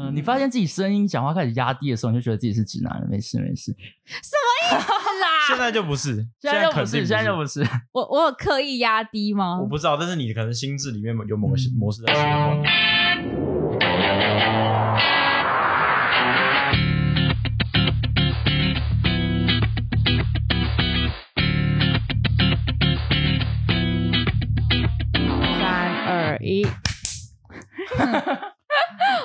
嗯，你发现自己声音讲话开始压低的时候，你就觉得自己是直男了。没事没事，什么意思啦？现在就不是，现在就不是，现在就不是。我我有刻意压低吗？我不知道，但是你可能心智里面有某个模式在切换。三二一。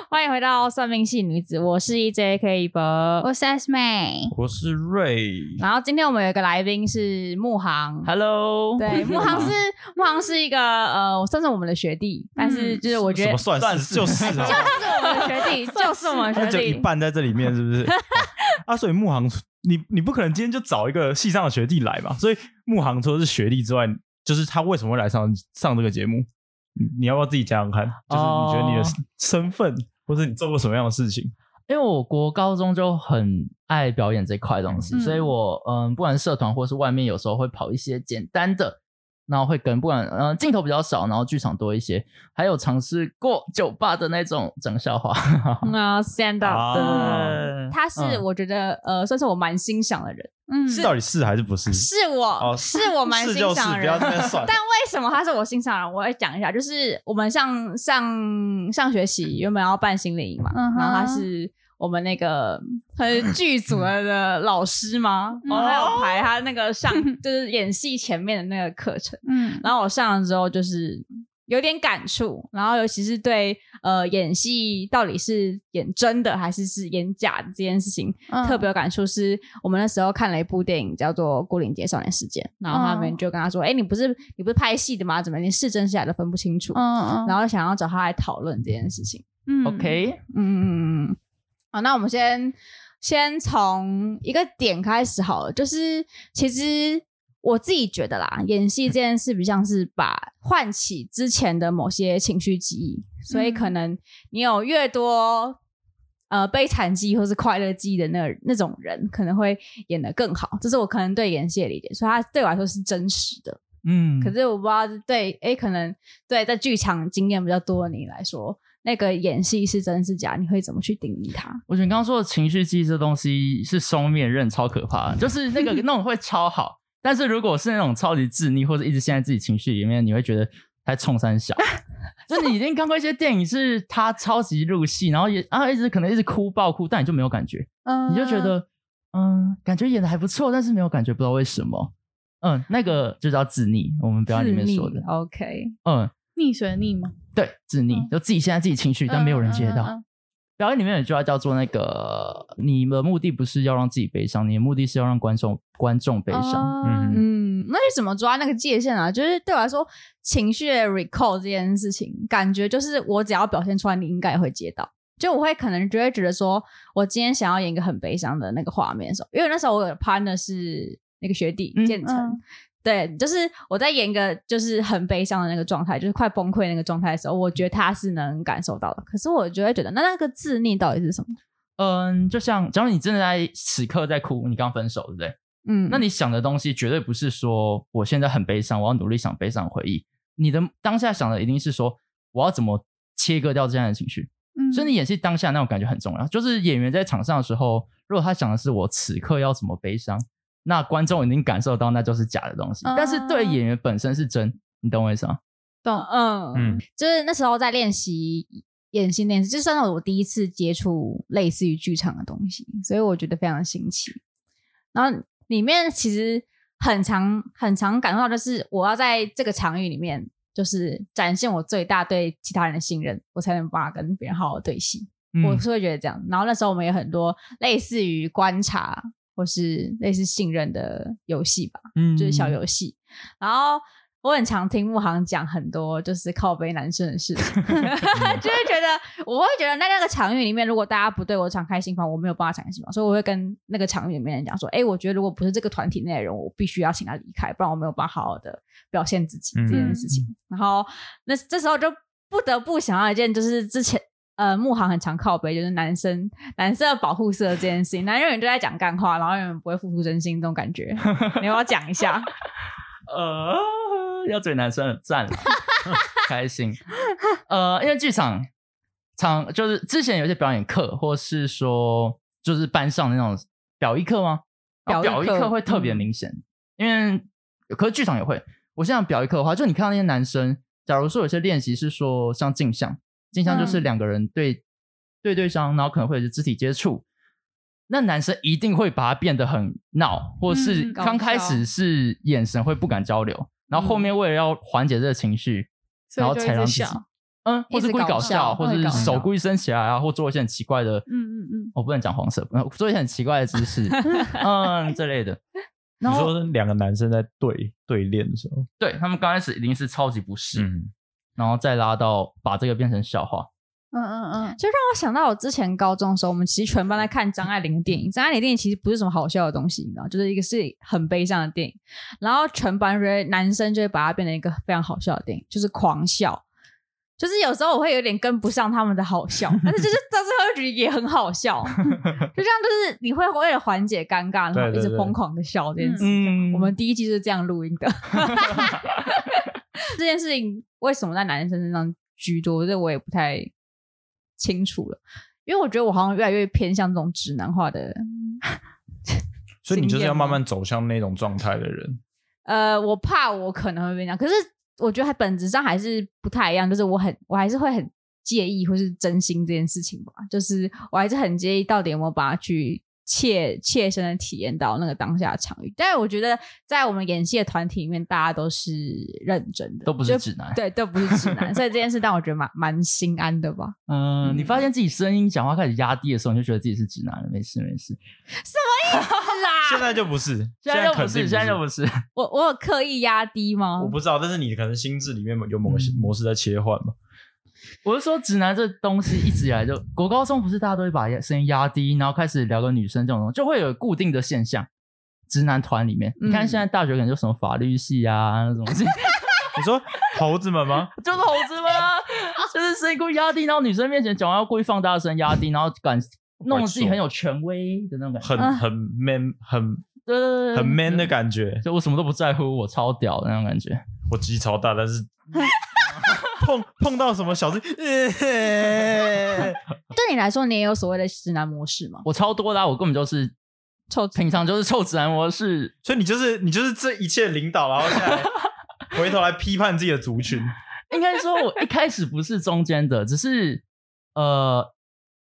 欢迎回到算命系女子，我是 EJ K 一博，我是 S 妹，我是瑞。然后今天我们有一个来宾是木航，Hello，对，木航是木航是一个呃，算是我们的学弟，但是就是我觉得什么算是就是就是我们的学弟，就是我们学弟，就一半在这里面是不是？啊，所以木航，你你不可能今天就找一个系上的学弟来吧？所以木航除了是学弟之外，就是他为什么会来上上这个节目？你要不要自己讲讲看？就是你觉得你的身份。或是你做过什么样的事情？因为我国高中就很爱表演这块东西，嗯、所以我嗯，不管是社团或是外面，有时候会跑一些简单的。然后会跟不管嗯镜头比较少，然后剧场多一些，还有尝试过酒吧的那种讲笑话。啊，stand up，对，他是我觉得呃算是我蛮欣赏的人。嗯，是到底是还是不是？是我是我蛮欣赏的人。但为什么他是我欣赏人？我会讲一下，就是我们上上上学期原本要办心理营嘛，然后他是。我们那个他是剧组的老师吗？然后还有排他那个上 就是演戏前面的那个课程，嗯，然后我上了之后就是有点感触，然后尤其是对呃演戏到底是演真的还是是演假的这件事情，嗯、特别有感触。是我们那时候看了一部电影叫做《孤岭街少年事件》，然后他们就跟他说：“哎、嗯，你不是你不是拍戏的吗？怎么连是真是假都分不清楚？”嗯嗯，然后想要找他来讨论这件事情。嗯，OK，嗯嗯嗯。好，那我们先先从一个点开始好了，就是其实我自己觉得啦，演戏这件事比较像是把唤起之前的某些情绪记忆，所以可能你有越多呃悲惨记忆或是快乐记忆的那那种人，可能会演得更好。这是我可能对演戏的理解，所以它对我来说是真实的。嗯，可是我不知道对哎，可能对在剧场经验比较多的你来说。那个演戏是真是假？你会怎么去定义它？我觉得你刚刚说的情绪记忆这东西是双面刃，超可怕。就是那个 那种会超好，但是如果是那种超级自溺或者一直陷在自己情绪里面，你会觉得太冲三小。就你已经看过一些电影，是他超级入戏，然后也然后一直可能一直哭爆哭，但你就没有感觉，嗯，你就觉得嗯，感觉演的还不错，但是没有感觉，不知道为什么。嗯，那个就叫自溺，我们表演里面说的。OK，嗯。溺水的溺吗？对，自溺，就自己现在自己情绪，但没有人接到。表演里面有句话叫做那个：你的目的不是要让自己悲伤，你的目的是要让观众观众悲伤。嗯嗯，那你怎么抓那个界限啊？就是对我来说，情绪的 recall 这件事情，感觉就是我只要表现出来，你应该也会接到。就我会可能就会觉得说，我今天想要演一个很悲伤的那个画面的时候，因为那时候我有的 partner 是那个学弟建成。嗯嗯对，就是我在演一个就是很悲伤的那个状态，就是快崩溃那个状态的时候，我觉得他是能感受到的。可是我就会觉得，那那个自溺到底是什么？嗯，就像假如你真的在此刻在哭，你刚分手，对不对？嗯，那你想的东西绝对不是说我现在很悲伤，我要努力想悲伤回忆。你的当下想的一定是说我要怎么切割掉这样的情绪。嗯，所以你演戏当下那种感觉很重要。就是演员在场上的时候，如果他想的是我此刻要怎么悲伤。那观众已经感受到，那就是假的东西。嗯、但是对演员本身是真，你懂我意思吗？懂，嗯嗯，就是那时候在练习演戏那次，就算是我第一次接触类似于剧场的东西，所以我觉得非常新奇。然后里面其实很常很常感受到，就是我要在这个场域里面，就是展现我最大对其他人的信任，我才能办法跟别人好好对戏。嗯、我是会觉得这样。然后那时候我们有很多类似于观察。或是类似信任的游戏吧，嗯，就是小游戏。然后我很常听木行讲很多就是靠背男生的事情，就是觉得我会觉得在那个场域里面，如果大家不对我敞开心房，我没有办法敞开心房，所以我会跟那个场域里面人讲说，哎，我觉得如果不是这个团体内的人，我必须要请他离开，不然我没有办法好好的表现自己这件事情。嗯、然后那这时候就不得不想要一件，就是之前。呃，木行很常靠背，就是男生男生的保护色这件事情，男人永远都在讲干话，然后永远不会付出真心，这种感觉，你要不要讲一下？呃，要追男生很赞了，开心。呃，因为剧场场就是之前有些表演课，或是说就是班上那种表艺课吗？表艺课会特别明显，嗯、因为可是剧场也会。我现在表艺课的话，就你看到那些男生，假如说有些练习是说像镜像，镜像就是两个人对、嗯、对对上，然后可能会有肢体接触，那男生一定会把他变得很闹，或是刚开始是眼神会不敢交流，嗯、然后后面为了要缓解这个情绪，嗯、然后才让自己。嗯，或是故意搞笑，或是手故意伸起来啊，或做一些很奇怪的，嗯嗯嗯，我不能讲黄色，做一些很奇怪的姿势，嗯，这类的。你说两个男生在对对练的时候，对他们刚开始一定是超级不适，嗯，然后再拉到把这个变成笑话，嗯嗯嗯，就让我想到我之前高中的时候，我们其实全班在看张爱玲的电影，张爱玲电影其实不是什么好笑的东西，你知道，就是一个是很悲伤的电影，然后全班人男生就会把它变成一个非常好笑的电影，就是狂笑。就是有时候我会有点跟不上他们的好笑，但是就是到最后觉得也很好笑，就这样，就是你会为了缓解尴尬，然后一直疯狂的笑这件事情。我们第一季是这样录音的，这件事情为什么在男生身上居多，这我也不太清楚了，因为我觉得我好像越来越偏向这种直男化的，所以你就是要慢慢走向那种状态的人。呃，我怕我可能会变这样，可是。我觉得它本质上还是不太一样，就是我很，我还是会很介意或是真心这件事情吧，就是我还是很介意到底有没有把它去切切身的体验到那个当下的场域。但是我觉得在我们演戏的团体里面，大家都是认真的，都不是直男，对，都不是直男，所以这件事让我觉得蛮蛮心安的吧。嗯，嗯，你发现自己声音讲话开始压低的时候，你就觉得自己是直男了，没事没事。什么意思啦？现在就不是，现在就不是，现在就不是。我我有刻意压低吗？我不知道，但是你可能心智里面有某个模式在切换吧。我是说，直男这东西一直以来就国高中不是大家都会把声音压低，然后开始聊个女生这种东西，就会有固定的现象。直男团里面，嗯、你看现在大学可能就什么法律系啊那种东西。你说猴子们吗？就是猴子们啊，就是声音故意压低，然后女生面前讲话要故意放大声压低，然后敢弄得自己很有权威的那种感觉，很很 man，很 对对对，很 man 的感觉。就我什么都不在乎，我超屌的那种感觉。我鸡超大，但是。碰碰到什么小事？对你来说，你也有所谓的直男模式吗？我超多啦、啊，我根本就是臭，平常就是臭直男模式。所以你就是你就是这一切领导，然后现在 回头来批判自己的族群。应该说，我一开始不是中间的，只是呃，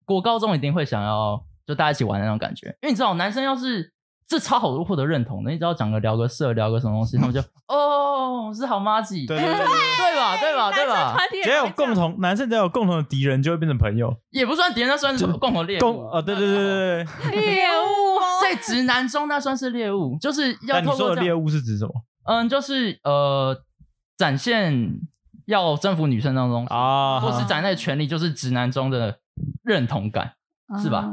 国高中一定会想要就大家一起玩的那种感觉。因为你知道，男生要是。这超好获得认同的，你只要讲个聊个色，聊个什么东西，他们就 哦，是好妈吉，对对对，对吧？对吧？对吧？只要有共同，男生只要有共同的敌人，就会变成朋友。也不算敌人，那算是共同猎物啊！对对对对对，猎物在直男中那算是猎物，就是要。你说的猎物是指什么？嗯，就是呃，展现要征服女生那种东西啊，或是展现权利，就是直男中的认同感，是吧？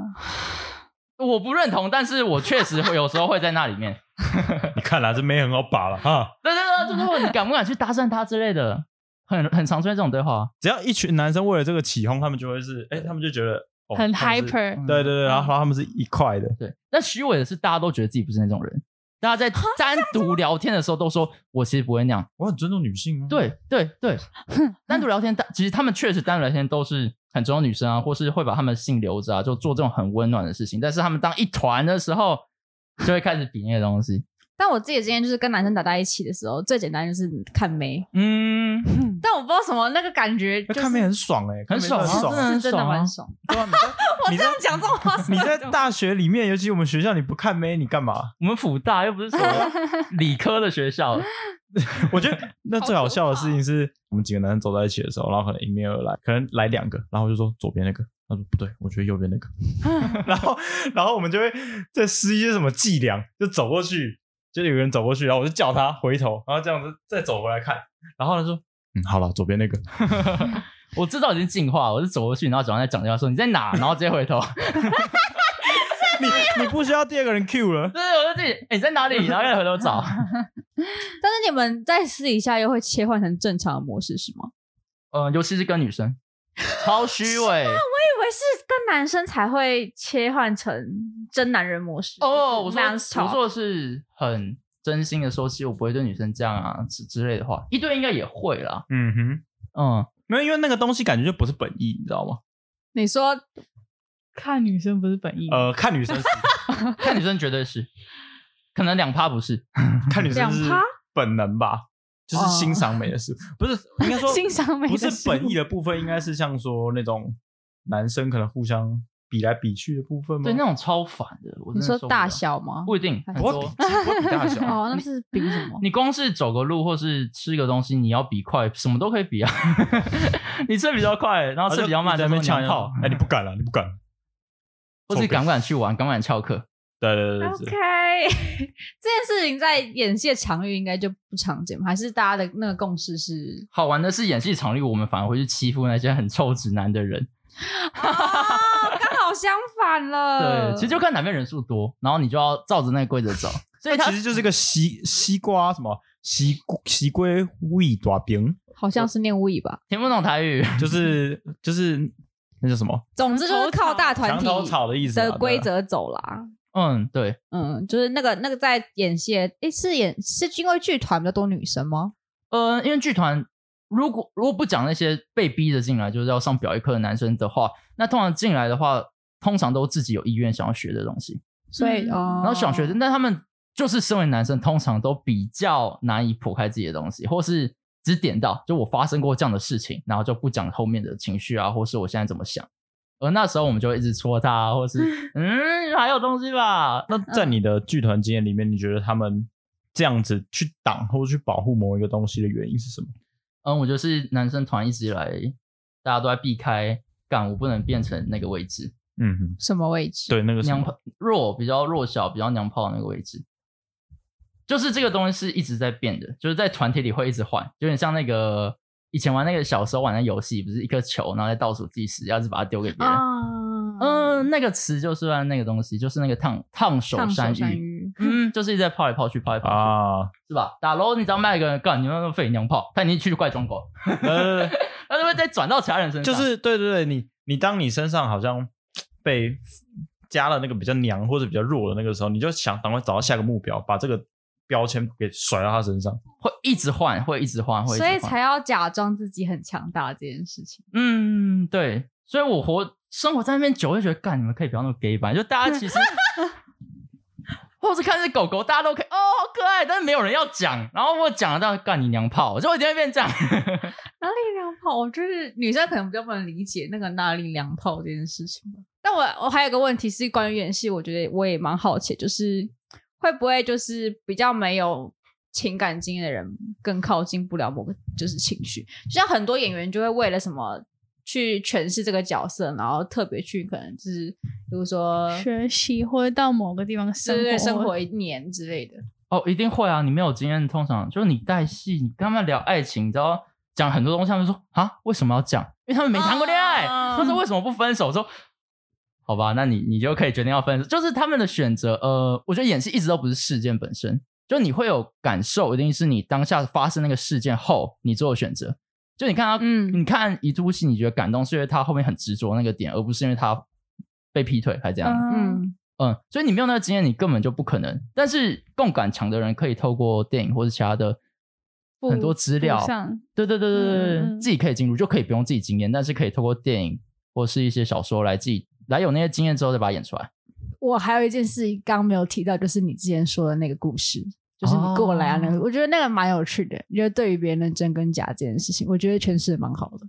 我不认同，但是我确实会有时候会在那里面。你看来这没很好把了哈。对对对，就是问你敢不敢去搭讪他之类的，很很常出现这种对话。只要一群男生为了这个起哄，他们就会是，哎，他们就觉得、哦、很 hyper。对对对，然后他们是一块的。对，但虚伪的是，大家都觉得自己不是那种人。大家在单独聊天的时候都说，我其实不会那样。我很尊重女性啊。对对 对，单独聊天，其实他们确实单独聊天都是。很尊重要女生啊，或是会把他们的性留着啊，就做这种很温暖的事情。但是他们当一团的时候，就会开始比那些东西。但我自己之前就是跟男生打在一起的时候，最简单就是看眉。嗯，不知道什么那个感觉，看妹很爽哎，很爽，真的是真的蛮爽。我这样讲这种话，你在大学里面，尤其我们学校，你不看妹，你干嘛？我们辅大又不是什么理科的学校。我觉得那最好笑的事情是我们几个男生走在一起的时候，然后可能迎面而来，可能来两个，然后就说左边那个，他说不对，我觉得右边那个，然后然后我们就会在施一些什么伎俩，就走过去。就有人走过去，然后我就叫他回头，然后这样子再走回来看，然后他说：“嗯，好了，左边那个。”我知道已经进化了，我是走过去，然后早上在讲电话说：“你在哪？” 然后直接回头。你你不需要第二个人 Q 了，对，我就自己、欸，你在哪里？然后再回头找。但是你们在私底下又会切换成正常的模式是吗？呃，尤其是跟女生，超虚伪。我以为是跟男生才会切换成真男人模式哦。我说我说的是很真心的说，其实我不会对女生这样啊之之类的话，一对应该也会啦。嗯哼，嗯，没有，因为那个东西感觉就不是本意，你知道吗？你说看女生不是本意？呃，看女生是，看女生绝对是，可能两趴不是，看女生是本能吧，就是欣赏美的事，不是应该说 欣赏美的事，不是本意的部分，应该是像说那种男生可能互相。比来比去的部分吗？对，那种超烦的。我你说大小吗？不一定，很多比大小。哦，那是比什么？你光是走个路或是吃个东西，你要比快，什么都可以比啊。你吃比较快，然后吃比较慢，在那边抢炮。哎，你不敢了，你不敢。或是敢不敢去玩，敢不敢翘课？对对对。OK，这件事情在演戏场域应该就不常见，还是大家的那个共识是？好玩的是演戏场域，我们反而会去欺负那些很臭直男的人。好相反了，对，其实就看哪边人数多，然后你就要照着那个规则走。所以它其实就是个西西瓜什么西西龟味大饼，好像是念味吧？听不懂台语，就是就是那叫什么？总之就是靠大团体墙头草的意思的规则走啦。嗯，对，嗯，就是那个那个在演戏，诶，是演是因为剧团比较多女生吗？呃，因为剧团如果如果不讲那些被逼着进来就是要上表演课的男生的话，那通常进来的话。通常都自己有意愿想要学的东西，所以，然后想学，但他们就是身为男生，通常都比较难以剖开自己的东西，或是只点到就我发生过这样的事情，然后就不讲后面的情绪啊，或是我现在怎么想。而那时候我们就会一直戳他，或是 嗯，还有东西吧。那在你的剧团经验里面，你觉得他们这样子去挡或者去保护某一个东西的原因是什么？嗯，我觉得是男生团一直以来大家都在避开，干我不能变成那个位置。嗯哼，什么位置？对，那个娘炮弱，比较弱小，比较娘炮的那个位置，就是这个东西是一直在变的，就是在团体里会一直换，有点像那个以前玩那个小时候玩的游戏，不是一颗球，然后在倒数计时，要是把它丢给别人。嗯、呃，那个词就是那个东西，就是那个烫烫手山芋。嗯，就是一直在泡来泡去，泡来泡去，啊、是吧？打楼，你只要卖一个人干，你们那个废娘炮，他已经去怪中国，呃，他就会再转到其他人身上。就是对对对，你你当你身上好像。被加了那个比较娘或者比较弱的那个时候，你就想赶快找到下个目标，把这个标签给甩到他身上，会一直换，会一直换，会一直换，所以才要假装自己很强大这件事情。嗯，对，所以我活生活在那边久，就觉得干，你们可以不要那么 gay 吧，就大家其实。或是看这狗狗，大家都可以哦，好可爱，但是没有人要讲。然后我讲了，到干你娘炮，就一定会变这样。哪里娘炮？我就是女生可能比较不能理解那个哪里娘炮这件事情。但我我还有个问题是关于演戏，我觉得我也蛮好奇，就是会不会就是比较没有情感经验的人更靠近不了某个就是情绪，就像很多演员就会为了什么。去诠释这个角色，然后特别去可能就是，比如说学习或者到某个地方生活，对对，生活一年之类的。哦，一定会啊！你没有经验，通常就是你带戏，你跟他们聊爱情，你知道讲很多东西，他们说啊，为什么要讲？因为他们没谈过恋爱。他说、啊、为什么不分手？说好吧，那你你就可以决定要分手，就是他们的选择。呃，我觉得演戏一直都不是事件本身，就你会有感受，一定是你当下发生那个事件后，你做的选择。就你看他，嗯，你看一部戏，你觉得感动，是因为他后面很执着那个点，而不是因为他被劈腿还这样。嗯嗯，所以你没有那个经验，你根本就不可能。但是共感强的人可以透过电影或者其他的很多资料，对对对对对，嗯、自己可以进入，就可以不用自己经验，但是可以透过电影或是一些小说来自己来有那些经验之后再把它演出来。我还有一件事刚刚没有提到，就是你之前说的那个故事。就是你过来啊，那个、哦、我觉得那个蛮有趣的。因为对于别人的真跟假这件事情，我觉得诠释的蛮好的。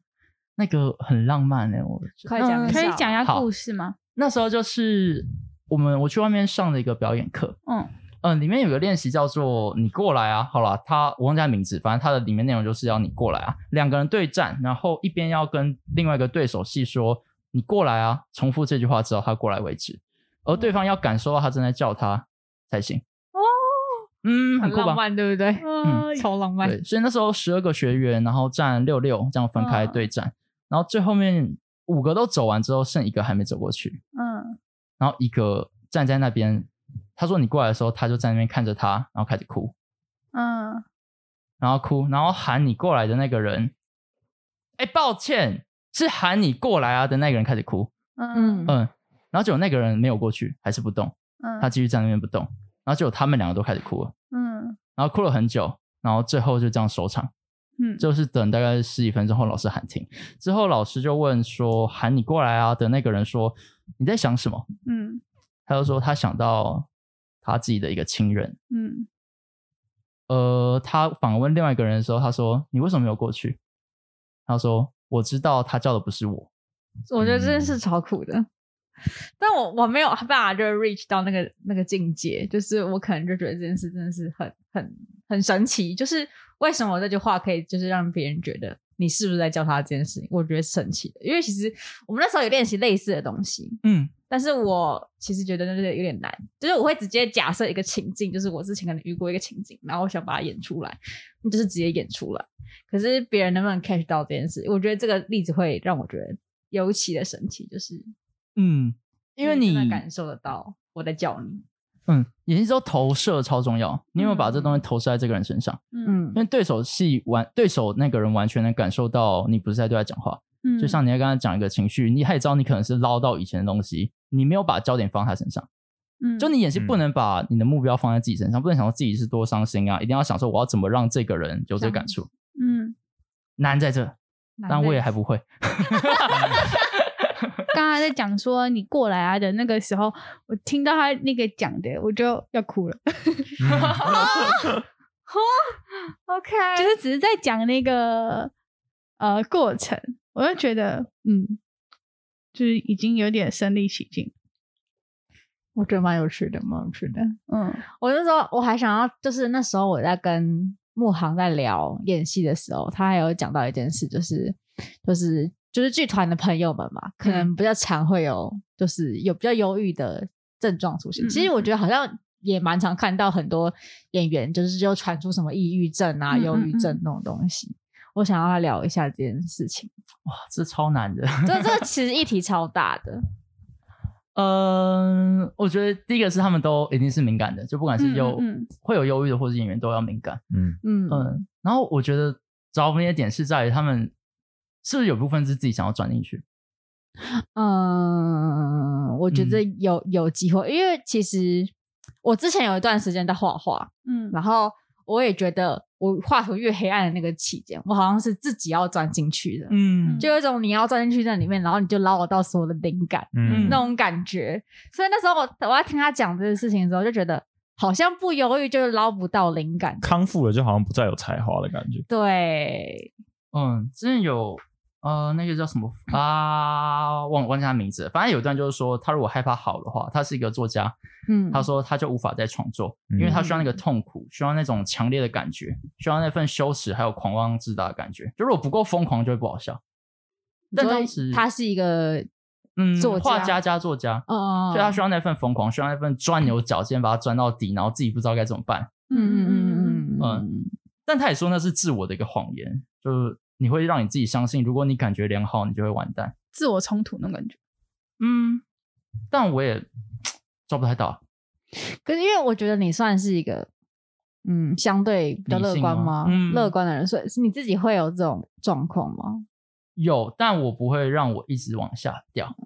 那个很浪漫哎，我可以讲，可以讲一下故事吗？那时候就是我们我去外面上了一个表演课，嗯嗯、呃，里面有个练习叫做“你过来啊”。好了，他我忘记他名字，反正他的里面内容就是要你过来啊，两个人对战，然后一边要跟另外一个对手戏说“你过来啊”，重复这句话直到他过来为止，而对方要感受到他正在叫他才行。哦嗯，很浪漫，对不对？嗯，超浪漫。对，所以那时候十二个学员，然后站六六这样分开对战，然后最后面五个都走完之后，剩一个还没走过去。嗯，然后一个站在那边，他说你过来的时候，他就在那边看着他，然后开始哭。嗯，然后哭，然后喊你过来的那个人，哎，抱歉，是喊你过来啊的那个人开始哭。嗯嗯，然后结果那个人没有过去，还是不动。嗯，他继续站那边不动。然后就他们两个都开始哭了，嗯，然后哭了很久，然后最后就这样收场，嗯，就是等大概十几分钟后，老师喊停之后，老师就问说：“喊你过来啊！”的那个人说：“你在想什么？”嗯，他就说他想到他自己的一个亲人。嗯，呃，他访问另外一个人的时候，他说：“你为什么没有过去？”他说：“我知道他叫的不是我。”我觉得这件事超苦的。但我我没有办法就 reach 到那个那个境界，就是我可能就觉得这件事真的是很很很神奇，就是为什么这句话可以就是让别人觉得你是不是在叫他这件事情？我觉得神奇的，因为其实我们那时候有练习类似的东西，嗯，但是我其实觉得那个有点难，就是我会直接假设一个情境，就是我之前可能遇过一个情境，然后我想把它演出来，那就是直接演出来，可是别人能不能 catch 到这件事？我觉得这个例子会让我觉得尤其的神奇，就是。嗯，因为你感受得到我在叫你。嗯，演戏之后投射超重要。你有没有把这东西投射在这个人身上？嗯，因为对手戏完，对手那个人完全能感受到你不是在对他讲话。嗯，就像你在跟他讲一个情绪，你也知道你可能是捞到以前的东西，你没有把焦点放在他身上。嗯，就你演戏不能把你的目标放在自己身上，不能想说自己是多伤心啊，一定要想说我要怎么让这个人有这个感触。嗯，难在这，但我也还不会。刚才在讲说你过来啊的那个时候，我听到他那个讲的，我就要哭了。OK，就是只是在讲那个呃过程，我就觉得嗯，就是已经有点身临其境。我觉得蛮有趣的，蛮有趣的。嗯，我就说我还想要，就是那时候我在跟慕航在聊演戏的时候，他还有讲到一件事，就是就是。就是剧团的朋友们嘛，可能比较常会有，就是有比较忧郁的症状出现。嗯、其实我觉得好像也蛮常看到很多演员，就是就传出什么抑郁症啊、忧郁症那种东西。我想要来聊一下这件事情。哇，这超难的，这这 其实议题超大的。嗯，我觉得第一个是他们都一定是敏感的，就不管是有、嗯嗯、会有忧郁的，或是演员都要敏感。嗯嗯嗯。然后我觉得着迷的点是在于他们。是不是有部分是自己想要转进去？嗯，我觉得有有机会，因为其实我之前有一段时间在画画，嗯，然后我也觉得我画图越黑暗的那个期间，我好像是自己要钻进去的，嗯，就有一种你要钻进去在里面，然后你就捞得到所有的灵感，嗯，那种感觉。所以那时候我我要听他讲这个事情的时候，就觉得好像不犹豫就是捞不到灵感，康复了就好像不再有才华的感觉。对，嗯，真的有。呃，那个叫什么啊？忘忘记他名字。反正有一段就是说，他如果害怕好的话，他是一个作家。嗯，他说他就无法再创作，嗯、因为他需要那个痛苦，需要那种强烈的感觉，需要那份羞耻，还有狂妄自大的感觉。就如果不够疯狂，就会不好笑。但当时他是一个嗯作画家加作家，哦，所以他需要那份疯狂，需要那份钻牛角尖，把它钻到底，然后自己不知道该怎么办。嗯嗯嗯嗯嗯。但他也说那是自我的一个谎言，就是。你会让你自己相信，如果你感觉良好，你就会完蛋。自我冲突那种感觉，嗯，但我也 抓不太到。可是因为我觉得你算是一个，嗯，相对比较乐观吗？乐观的人，所以你自己会有这种状况吗？有，但我不会让我一直往下掉。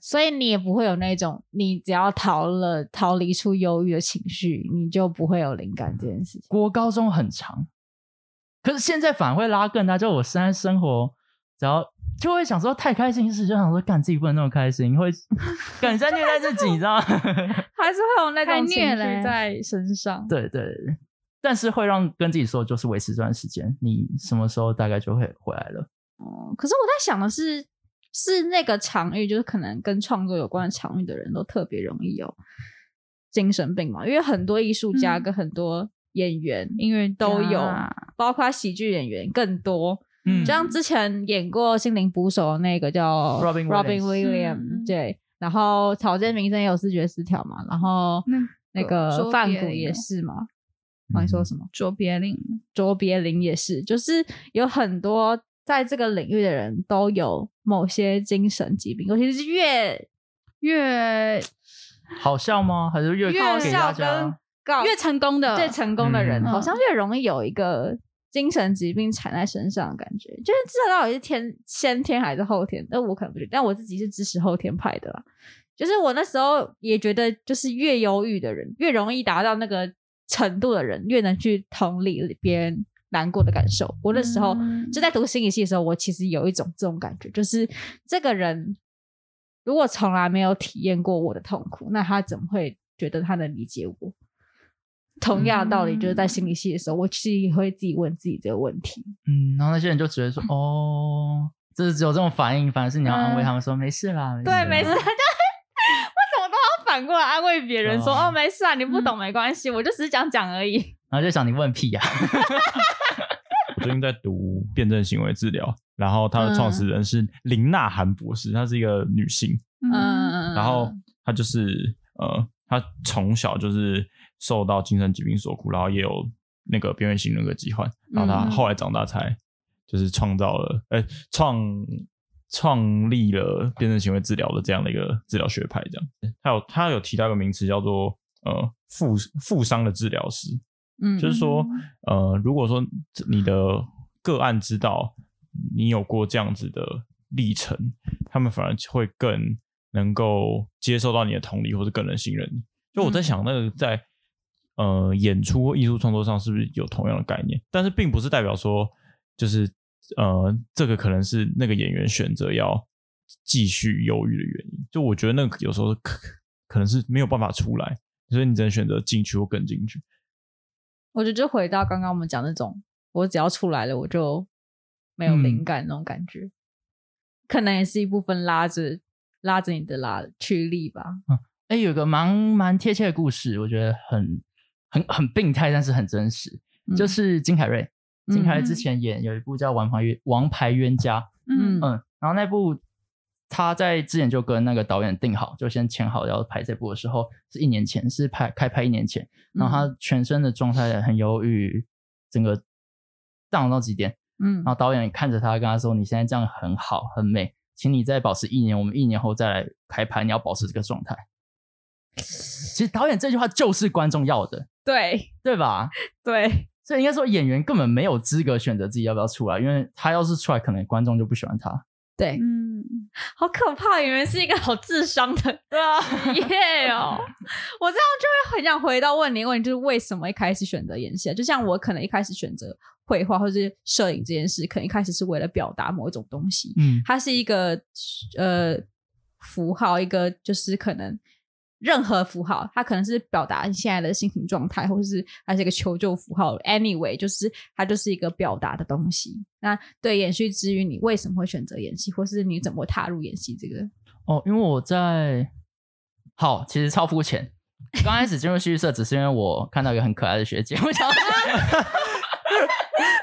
所以你也不会有那种，你只要逃了，逃离出忧郁的情绪，你就不会有灵感这件事情。国高中很长。可是现在反而会拉更大，就我现在生活，只要就会想说太开心时，就想说干自己不能那么开心，会 感觉虐待自己，你知道吗？还是会有那种情绪在身上。对对，但是会让跟自己说，就是维持这段时间，你什么时候大概就会回来了。哦、嗯，可是我在想的是，是那个场域，就是可能跟创作有关的场域的人都特别容易有精神病嘛，因为很多艺术家跟很多、嗯。演员、音乐都有，包括喜剧演员更多。嗯，就像之前演过《心灵捕手》的那个叫 Robin Robin Williams，对。然后草间弥生也有视觉失调嘛，然后那个范谷也是嘛。刚才说什么？卓别林，卓别林也是，就是有很多在这个领域的人都有某些精神疾病，尤其是越越好笑吗？还是越好给大家？越成功的，越成功的人，好像越容易有一个精神疾病缠在身上的感觉。就是知道到底是天先天还是后天，那我可能不觉得，但我自己是支持后天派的啦。就是我那时候也觉得，就是越忧郁的人，越容易达到那个程度的人，越能去同理别人难过的感受。我那时候就在读心理系的时候，我其实有一种这种感觉，就是这个人如果从来没有体验过我的痛苦，那他怎么会觉得他能理解我？同样的道理，就是在心理系的时候，我其实也会自己问自己这个问题。嗯，然后那些人就只会说：“哦，就是只有这种反应，反而是你要安慰他们说、嗯、没事啦。”对，没事。反过来安慰别人说：“哦，没事啊，你不懂没关系，嗯、我就只是讲讲而已。”然后就想你问屁呀、啊！我最近在读辩证行为治疗，然后他的创始人是林娜涵博士，她是一个女性。嗯，然后她就是呃，她从小就是受到精神疾病所苦，然后也有那个边缘型人格疾患，然后他后来长大才就是创造了，呃，创。创立了辩证行为治疗的这样的一个治疗学派，这样，他有他有提到一个名词叫做呃负负伤的治疗师，嗯，就是说呃如果说你的个案知道你有过这样子的历程，他们反而会更能够接受到你的同理，或者更能信任你。就我在想，那个在呃演出或艺术创作上是不是有同样的概念？但是并不是代表说就是。呃，这个可能是那个演员选择要继续犹豫的原因。就我觉得那个有时候可可能是没有办法出来，所以你只能选择进去或跟进去。我觉得就回到刚刚我们讲那种，我只要出来了，我就没有灵感那种感觉，嗯、可能也是一部分拉着拉着你的拉驱力吧。嗯，哎，有个蛮蛮贴切的故事，我觉得很很很病态，但是很真实，嗯、就是金凯瑞。金凯瑞之前演有一部叫《王牌冤王牌冤家》，嗯。嗯，然后那部他在之前就跟那个导演定好，就先签好要拍这部的时候是一年前，是拍开拍一年前，然后他全身的状态很忧郁，整个 down 到极点，嗯，然后导演看着他跟他说：“你现在这样很好很美，请你再保持一年，我们一年后再来开拍，你要保持这个状态。”其实导演这句话就是观众要的，对对吧？对。所以应该说，演员根本没有资格选择自己要不要出来，因为他要是出来，可能观众就不喜欢他。对，嗯，好可怕！演员是一个好智商的 对啊，耶哦！我这样就会很想回到问你问题，就是为什么一开始选择演戏？就像我可能一开始选择绘画或者是摄影这件事，可能一开始是为了表达某一种东西。嗯，它是一个呃符号，一个就是可能。任何符号，它可能是表达你现在的心情状态，或者是它是一个求救符号。Anyway，就是它就是一个表达的东西。那对延续之于你为什么会选择演戏，或是你怎么踏入演戏这个？哦，因为我在好，其实超肤浅。刚开始进入戏剧社，只是因为我看到一个很可爱的学姐，我想，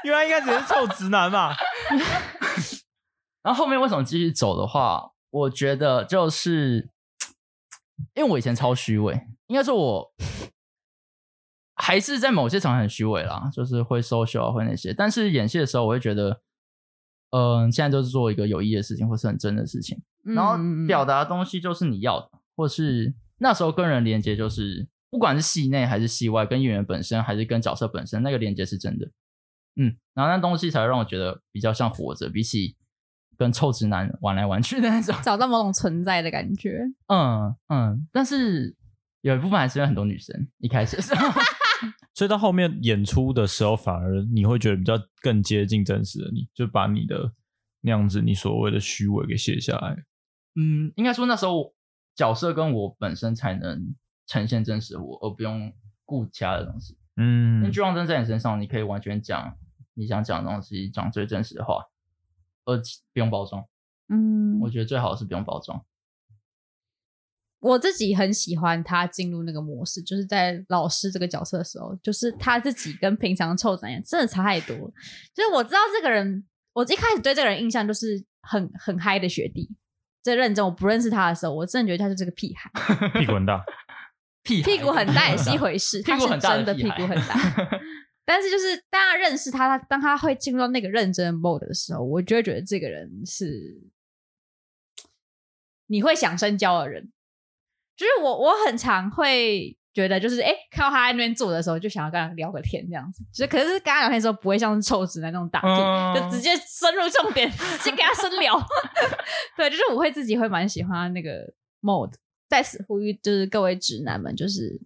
因为他应该只是臭直男嘛。然后后面为什么继续走的话，我觉得就是。因为我以前超虚伪，应该说我还是在某些场合很虚伪啦，就是会 social 啊，会那些。但是演戏的时候，我会觉得，嗯、呃，现在就是做一个有意义的事情，或是很真的事情。然后表达的东西就是你要的，或是那时候跟人连接，就是不管是戏内还是戏外，跟演员本身还是跟角色本身，那个连接是真的。嗯，然后那东西才会让我觉得比较像活着，比起。跟臭直男玩来玩去的那种，找到某种存在的感觉。嗯嗯，但是有一部分还是有很多女生一开始的时候，所以到后面演出的时候，反而你会觉得比较更接近真实的你，就把你的那样子你所谓的虚伪给卸下来。嗯，应该说那时候角色跟我本身才能呈现真实的我，而不用顾其他的东西。嗯，因为聚光灯在你身上，你可以完全讲你想讲的东西，讲最真实的话。呃，不用包装，嗯，我觉得最好的是不用包装。我自己很喜欢他进入那个模式，就是在老师这个角色的时候，就是他自己跟平常臭男人真的差太多。就是我知道这个人，我一开始对这个人印象就是很很嗨的学弟，最认真。我不认识他的时候，我真的觉得他就是个屁孩，屁股很大，屁屁股很大也是一回事，屁股很大他是真的屁股很大。但是，就是大家认识他，他当他会进入到那个认真的 mode 的时候，我就会觉得这个人是你会想深交的人。就是我，我很常会觉得，就是哎，看到他在那边坐的时候，就想要跟他聊个天这样子。就是，可是跟他聊天的时候，不会像是臭直男那种打屁，就直接深入重点，直接给他深聊。对，就是我会自己会蛮喜欢那个 mode。在此呼吁，就是各位直男们，就是。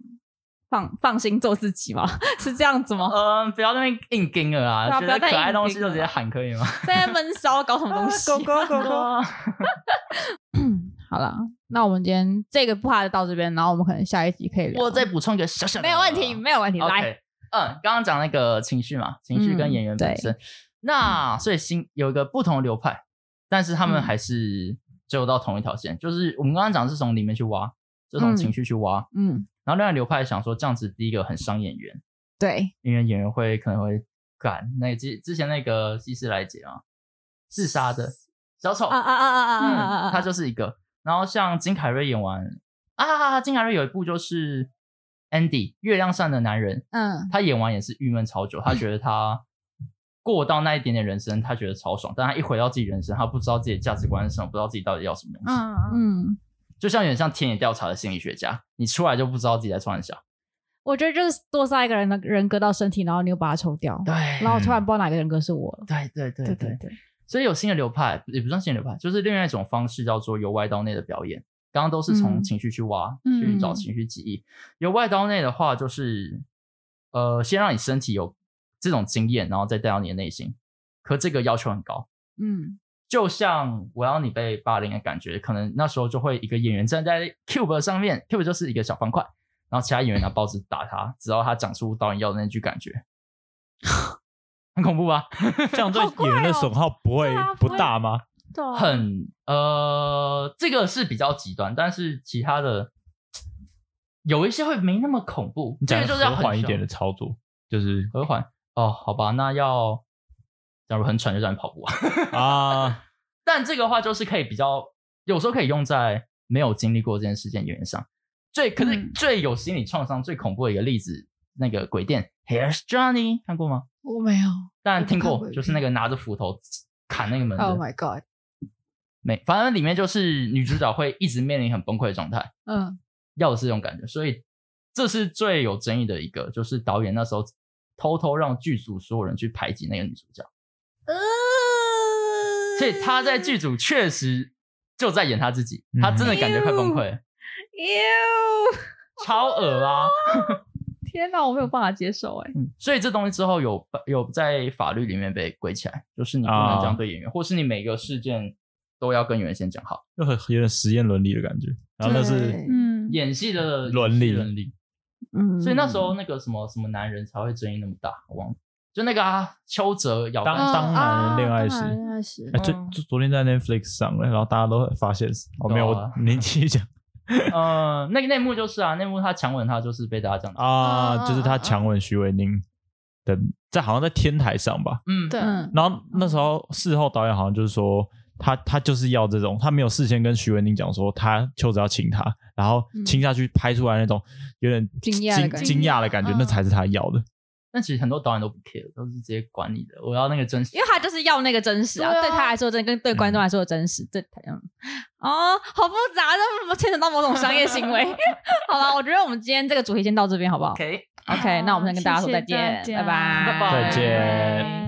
放放心做自己吗？是这样子吗？嗯，不要那边硬盯了啊，觉得可爱东西就直接喊可以吗？在那闷骚搞什么东西？狗 狗狗狗。好了，那我们今天这个部就到这边，然后我们可能下一集可以聊。我再补充一个小小的，没有问题，没有问题。来，嗯，刚刚讲那个情绪嘛，情绪跟演员本身，那所以新有一个不同的流派，但是他们还是最后到同一条线，就是我们刚刚讲的是从里面去挖，就从情绪去挖，嗯。然后另外流派想说这样子，第一个很伤演员，对，因为演员会可能会干那之之前那个希斯莱杰啊，自杀的小丑啊啊啊啊啊啊，他就是一个。然后像金凯瑞演完啊，金凯瑞有一部就是《Andy 月亮上的男人》，嗯，他演完也是郁闷超久，他觉得他过到那一点点人生，他觉得超爽，但他一回到自己人生，他不知道自己的价值观是什么，不知道自己到底要什么东西，嗯嗯。就像有点像田野调查的心理学家，你出来就不知道自己在创啥。我觉得就是多杀一个人的人格到身体，然后你又把它抽掉，对，然后突然不知道哪个人格是我了。对对对对对对。所以有新的流派，也不算新的流派，就是另外一种方式，叫做由外到内的表演。刚刚都是从情绪去挖，嗯、去找情绪记忆。由外到内的话，就是呃，先让你身体有这种经验，然后再带到你的内心。可这个要求很高，嗯。就像我要你被霸凌的感觉，可能那时候就会一个演员站在 cube 上面，cube 就是一个小方块，然后其他演员拿报纸打他，直到他讲出导演要的那句感觉，很恐怖吧？这样对演员的损耗不会不大吗？很呃，这个是比较极端，但是其他的有一些会没那么恐怖，这个就是要和缓一点的操作，就是和缓哦，好吧，那要。假如很喘，就让你跑步啊！啊，但这个话就是可以比较，有时候可以用在没有经历过这件事件演员上。最可是最有心理创伤、最恐怖的一个例子，那个鬼店《Here's Johnny》看过吗？我没有，但听过，就是那个拿着斧头砍那个门。Oh my god！没，反正里面就是女主角会一直面临很崩溃的状态。嗯，要的是这种感觉，所以这是最有争议的一个，就是导演那时候偷偷让剧组所有人去排挤那个女主角。所以他在剧组确实就在演他自己，他真的感觉快崩溃了，超恶啊！天哪，我没有办法接受哎。所以这东西之后有有在法律里面被归起来，就是你不能这样对演员，或是你每个事件都要跟演员先讲好，就很有点实验伦理的感觉。然后那是嗯演戏的伦理伦理，嗯，所以那时候那个什么什么男人才会争议那么大，我忘了。就那个啊，邱泽咬当当男人恋爱时，哎，就就昨天在 Netflix 上了，然后大家都发现，哦，没有，你继续讲。呃，那个内幕就是啊，内幕他强吻他就是被大家讲。啊，就是他强吻徐伟宁的，在好像在天台上吧，嗯，对。然后那时候事后导演好像就是说，他他就是要这种，他没有事先跟徐伟宁讲说他邱泽要亲他，然后亲下去拍出来那种有点惊讶惊讶的感觉，那才是他要的。但其实很多导演都不 care，都是直接管你的。我要那个真实，因为他就是要那个真实啊，对，啊对他来说真，跟对观众来说的真实，这样、嗯。哦，好复杂，这牵扯到某种商业行为。好了，我觉得我们今天这个主题先到这边，好不好 okay, 那我们先跟大家说再见，谢谢拜拜，拜拜，再见。